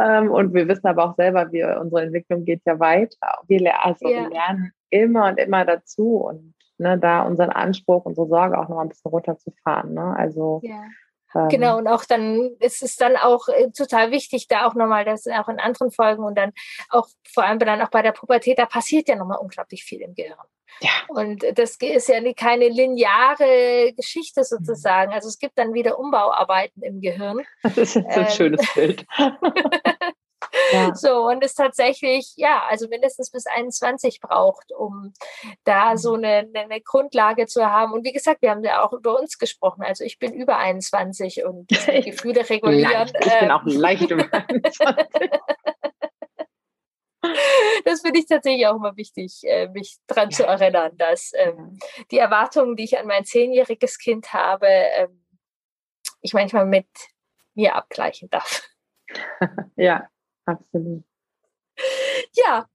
Ähm, und wir wissen aber auch selber, wir, unsere Entwicklung geht ja weiter. Wir, also ja. wir lernen immer und immer dazu und ne, da unseren Anspruch, unsere Sorge auch noch ein bisschen runterzufahren. Ne? Also ja. Genau, und auch dann ist es dann auch äh, total wichtig, da auch nochmal, das auch in anderen Folgen und dann auch vor allem dann auch bei der Pubertät, da passiert ja nochmal unglaublich viel im Gehirn. Ja. Und das ist ja keine lineare Geschichte mhm. sozusagen. Also es gibt dann wieder Umbauarbeiten im Gehirn. Das ist jetzt ein ähm, schönes Bild. Ja. So, und es tatsächlich, ja, also mindestens bis 21 braucht, um da mhm. so eine, eine Grundlage zu haben. Und wie gesagt, wir haben ja auch über uns gesprochen. Also ich bin über 21 und Gefühle regulieren. Leicht. Ich bin ähm, auch leicht über 21. das finde ich tatsächlich auch immer wichtig, äh, mich daran ja. zu erinnern, dass ähm, die Erwartungen, die ich an mein zehnjähriges Kind habe, ähm, ich manchmal mit mir abgleichen darf. Ja, absolut. Ja,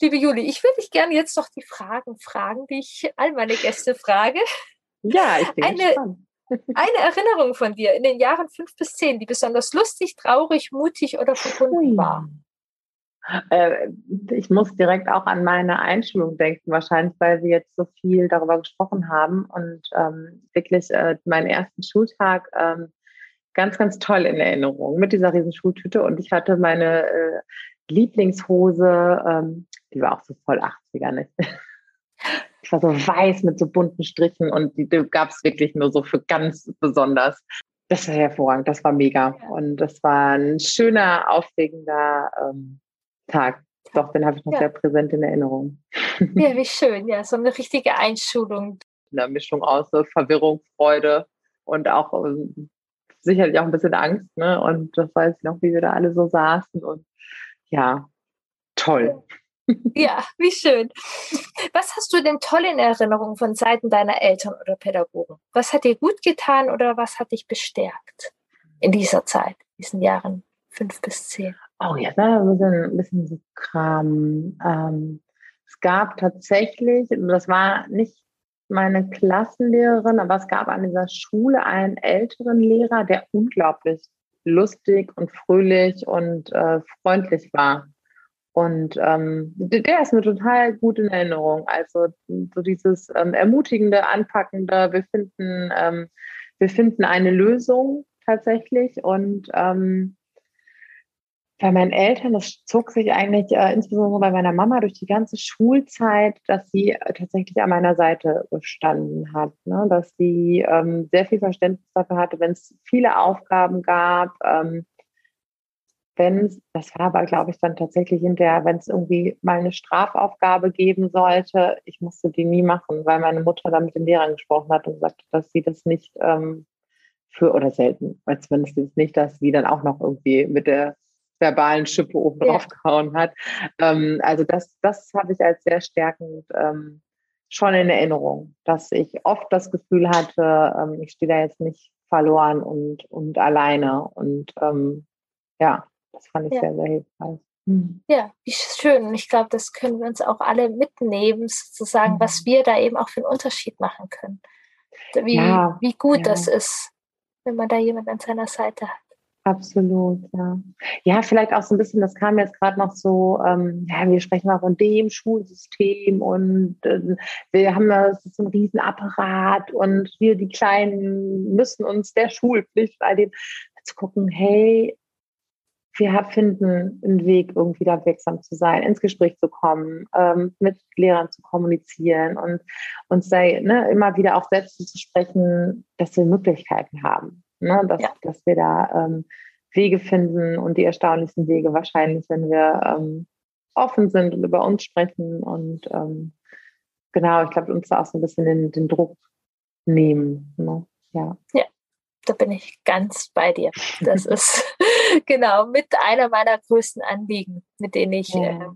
liebe Juli, ich würde dich gerne jetzt noch die Fragen fragen, die ich all meine Gäste frage. Ja, ich bin eine, gespannt. Eine Erinnerung von dir in den Jahren fünf bis zehn, die besonders lustig, traurig, mutig oder verbunden war. Äh, ich muss direkt auch an meine Einschulung denken, wahrscheinlich, weil wir jetzt so viel darüber gesprochen haben und ähm, wirklich äh, meinen ersten Schultag ähm, ganz, ganz toll in Erinnerung mit dieser riesen Schultüte und ich hatte meine äh, Lieblingshose, ähm, die war auch so voll 80er, nicht? Ich war so weiß mit so bunten Strichen und die, die gab es wirklich nur so für ganz besonders. Das war hervorragend, das war mega. Und das war ein schöner, aufregender ähm, Tag. Doch, den habe ich noch ja. sehr präsent in Erinnerung. Ja, wie schön. Ja, so eine richtige Einschulung. Eine Mischung aus so Verwirrung, Freude und auch äh, sicherlich auch ein bisschen Angst. Ne? Und das weiß ich noch, wie wir da alle so saßen. Und ja, toll. Ja, wie schön. Was hast du denn toll in Erinnerung von Seiten deiner Eltern oder Pädagogen? Was hat dir gut getan oder was hat dich bestärkt in dieser Zeit, diesen Jahren fünf bis zehn? Oh, jetzt ja, ein bisschen, ein bisschen so Kram. Ähm, es gab tatsächlich, das war nicht meine Klassenlehrerin, aber es gab an dieser Schule einen älteren Lehrer, der unglaublich lustig und fröhlich und äh, freundlich war. Und ähm, der ist mir total gut in Erinnerung. Also so dieses ähm, ermutigende, anpackende, wir finden, ähm, wir finden eine Lösung tatsächlich und ähm, bei meinen Eltern, das zog sich eigentlich äh, insbesondere bei meiner Mama durch die ganze Schulzeit, dass sie äh, tatsächlich an meiner Seite gestanden hat, ne? dass sie ähm, sehr viel Verständnis dafür hatte, wenn es viele Aufgaben gab. Ähm, wenn das war aber, glaube ich, dann tatsächlich hinterher, wenn es irgendwie mal eine Strafaufgabe geben sollte, ich musste die nie machen, weil meine Mutter dann mit den Lehrern gesprochen hat und sagte, dass sie das nicht ähm, für, oder selten, weil zumindest nicht, dass sie dann auch noch irgendwie mit der verbalen Schippe oben ja. gehauen hat. Ähm, also das, das habe ich als sehr stärkend ähm, schon in Erinnerung, dass ich oft das Gefühl hatte, ähm, ich stehe da jetzt nicht verloren und, und alleine. Und ähm, ja, das fand ich ja. sehr, sehr hilfreich. Mhm. Ja, wie schön. Ich glaube, das können wir uns auch alle mitnehmen, sozusagen, mhm. was wir da eben auch für einen Unterschied machen können. Wie, ja, wie gut das ist, wenn man da jemand an seiner Seite hat. Absolut, ja. Ja, vielleicht auch so ein bisschen, das kam jetzt gerade noch so, ähm, ja, wir sprechen mal von dem Schulsystem und äh, wir haben da so einen Riesenapparat und wir, die Kleinen, müssen uns der Schulpflicht bei dem zu gucken, hey, wir finden einen Weg, irgendwie da wirksam zu sein, ins Gespräch zu kommen, ähm, mit Lehrern zu kommunizieren und uns sei ne, immer wieder auch selbst zu sprechen, dass wir Möglichkeiten haben, ne, dass, ja. dass wir da ähm, Wege finden und die erstaunlichsten Wege wahrscheinlich, wenn wir ähm, offen sind und über uns sprechen und ähm, genau, ich glaube, uns da auch so ein bisschen den, den Druck nehmen. Ne? Ja. ja, da bin ich ganz bei dir. Das ist genau mit einer meiner größten Anliegen, mit denen ich ja. äh,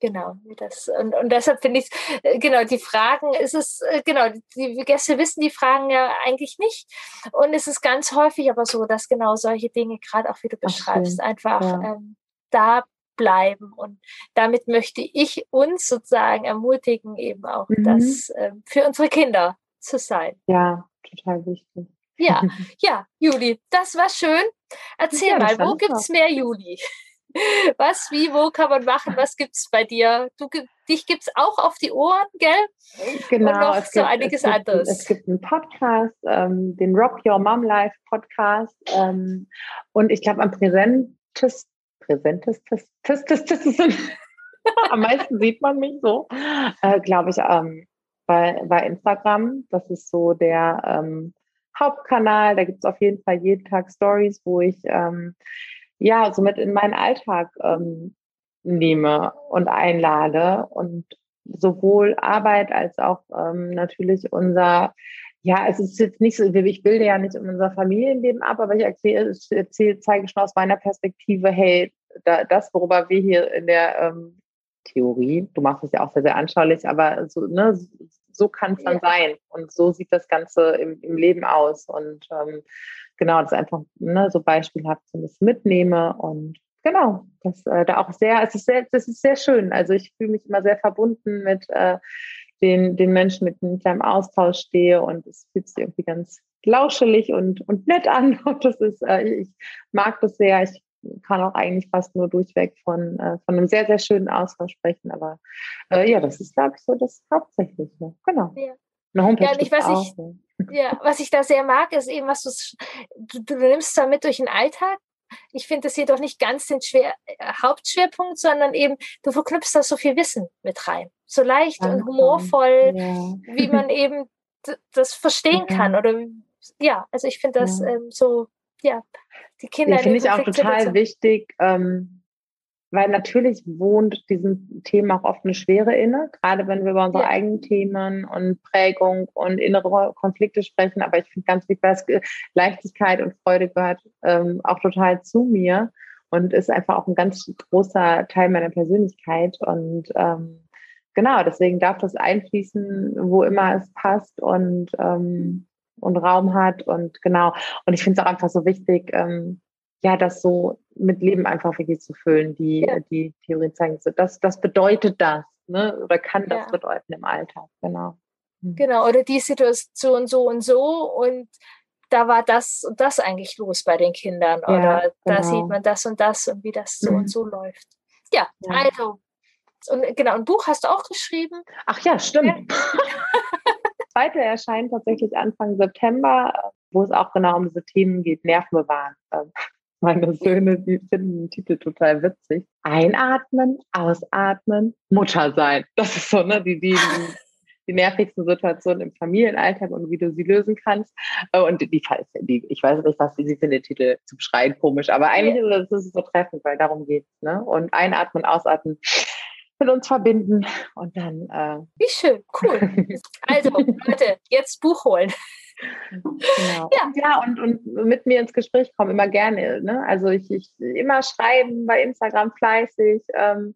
genau das und, und deshalb finde ich äh, genau die Fragen ist es äh, genau die Gäste wissen die Fragen ja eigentlich nicht und es ist ganz häufig aber so, dass genau solche Dinge gerade auch wie du beschreibst Ach, einfach ja. ähm, da bleiben und damit möchte ich uns sozusagen ermutigen eben auch mhm. das äh, für unsere Kinder zu sein. Ja, total wichtig. Ja, ja, Juli, das war schön. Erzähl ja, mal, wo gibt es mehr Juli? Was, wie, wo kann man machen? Was gibt es bei dir? Du, dich gibt es auch auf die Ohren, gell? Genau. Und noch es so gibt, einiges es gibt, anderes. Es gibt einen Podcast, ähm, den Rock Your Mom Life Podcast. Ähm, und ich glaube, am präsentesten, präsentesten, am meisten sieht man mich so, äh, glaube ich, ähm, bei, bei Instagram. Das ist so der ähm, Hauptkanal. Da gibt es auf jeden Fall jeden Tag Stories, wo ich ähm, ja somit in meinen Alltag ähm, nehme und einlade und sowohl Arbeit als auch ähm, natürlich unser ja, es ist jetzt nicht so, ich bilde ja nicht unser Familienleben ab, aber ich erzähle, erzähle zeige schon aus meiner Perspektive, hey, da, das, worüber wir hier in der ähm, Theorie, du machst es ja auch sehr, sehr anschaulich, aber so, ne, so kann es dann ja. sein. Und so sieht das Ganze im, im Leben aus. Und ähm, genau, das einfach ne, so beispielhaft so bisschen mitnehme und genau, das äh, da auch sehr, es ist sehr, das ist sehr schön. Also ich fühle mich immer sehr verbunden mit äh, den, den Menschen, mit denen ich im Austausch stehe und es fühlt sich irgendwie ganz lauschelig und, und nett an. Und das ist, äh, ich mag das sehr. Ich kann auch eigentlich fast nur durchweg von, äh, von einem sehr, sehr schönen Austausch sprechen. Aber äh, ja, das ist, glaube ich, so das Hauptsächliche. Genau. Ja. Eine Homepage ja, ich, was auch. ich, ja, was ich da sehr mag, ist eben, was du, du nimmst zwar mit durch den Alltag. Ich finde das jedoch nicht ganz den Schwer, äh, Hauptschwerpunkt, sondern eben, du verknüpfst da so viel Wissen mit rein. So leicht Danke. und humorvoll, ja. wie man eben das verstehen ja. kann. Oder ja, also ich finde das ähm, so ja, die Kinder. Ja, finde ich auch total wichtig, ähm, weil natürlich wohnt diesem Thema auch oft eine Schwere inne, gerade wenn wir über unsere ja. eigenen Themen und Prägung und innere Konflikte sprechen. Aber ich finde ganz wichtig, dass Leichtigkeit und Freude gehört ähm, auch total zu mir und ist einfach auch ein ganz großer Teil meiner Persönlichkeit. Und ähm, genau, deswegen darf das einfließen, wo immer es passt und ähm, und Raum hat und genau. Und ich finde es auch einfach so wichtig, ähm, ja, das so mit Leben einfach wirklich zu füllen, die, ja. die Theorien zeigen. So, das, das bedeutet das, ne? Oder kann das ja. bedeuten im Alltag, genau. Mhm. Genau, oder die Situation so und so und da war das und das eigentlich los bei den Kindern. Ja, oder genau. da sieht man das und das und wie das so mhm. und so läuft. Ja, also. Und genau, ein Buch hast du auch geschrieben. Ach ja, stimmt. zweite erscheint tatsächlich Anfang September, wo es auch genau um diese Themen geht, Nerven bewahren. Meine Söhne, die finden den Titel total witzig. Einatmen, ausatmen, Mutter sein. Das ist so, ne, die, die, die nervigsten Situationen im Familienalltag und wie du sie lösen kannst. Äh, und die, die ich weiß nicht, was sie finden den Titel zu beschreiben, komisch, aber eigentlich ist es so treffend, weil darum geht es. Ne? Und einatmen, ausatmen, mit uns verbinden und dann. Äh Wie schön, cool. Also, Leute, jetzt Buch holen. Genau. Ja, ja und, und mit mir ins Gespräch kommen, immer gerne. Ne? Also ich, ich immer schreiben bei Instagram fleißig. Ähm,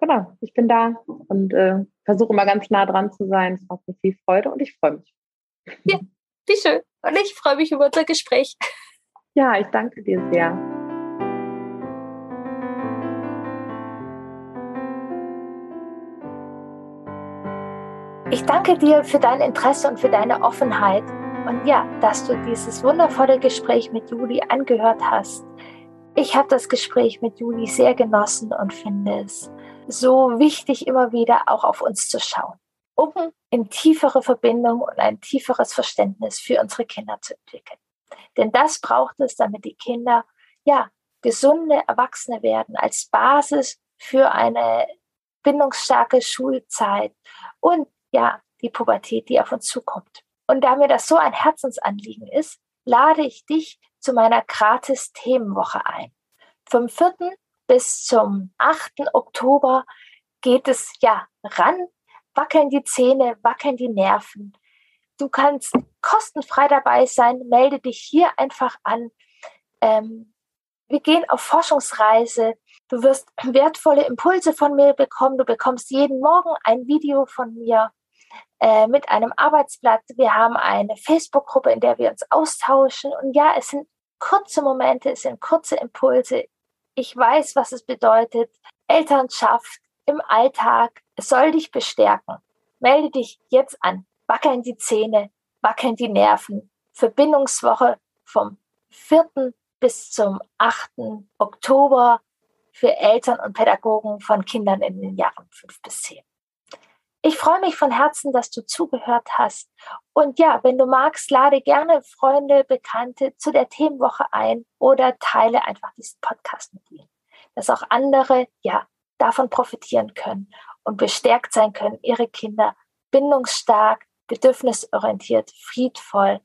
genau, ich bin da und äh, versuche immer ganz nah dran zu sein. Es macht mir viel Freude und ich freue mich. Ja, wie schön. Und ich freue mich über unser Gespräch. Ja, ich danke dir sehr. Ich danke dir für dein Interesse und für deine Offenheit und ja, dass du dieses wundervolle Gespräch mit Juli angehört hast. Ich habe das Gespräch mit Juli sehr genossen und finde es so wichtig, immer wieder auch auf uns zu schauen, um in tiefere Verbindung und ein tieferes Verständnis für unsere Kinder zu entwickeln. Denn das braucht es, damit die Kinder ja gesunde Erwachsene werden als Basis für eine bindungsstarke Schulzeit und ja, die Pubertät, die auf uns zukommt. Und da mir das so ein Herzensanliegen ist, lade ich dich zu meiner gratis Themenwoche ein. Vom 4. bis zum 8. Oktober geht es ja ran, wackeln die Zähne, wackeln die Nerven. Du kannst kostenfrei dabei sein, melde dich hier einfach an. Ähm, wir gehen auf Forschungsreise. Du wirst wertvolle Impulse von mir bekommen. Du bekommst jeden Morgen ein Video von mir äh, mit einem Arbeitsblatt. Wir haben eine Facebook-Gruppe, in der wir uns austauschen. Und ja, es sind kurze Momente, es sind kurze Impulse. Ich weiß, was es bedeutet. Elternschaft im Alltag. Es soll dich bestärken. Melde dich jetzt an. Wackeln die Zähne, wackeln die Nerven. Verbindungswoche vom 4. bis zum 8. Oktober für Eltern und Pädagogen von Kindern in den Jahren 5 bis 10. Ich freue mich von Herzen, dass du zugehört hast. Und ja, wenn du magst, lade gerne Freunde, Bekannte zu der Themenwoche ein oder teile einfach diesen Podcast mit ihnen, dass auch andere ja davon profitieren können und bestärkt sein können, ihre Kinder bindungsstark, bedürfnisorientiert, friedvoll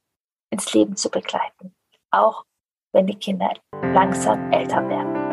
ins Leben zu begleiten, auch wenn die Kinder langsam älter werden.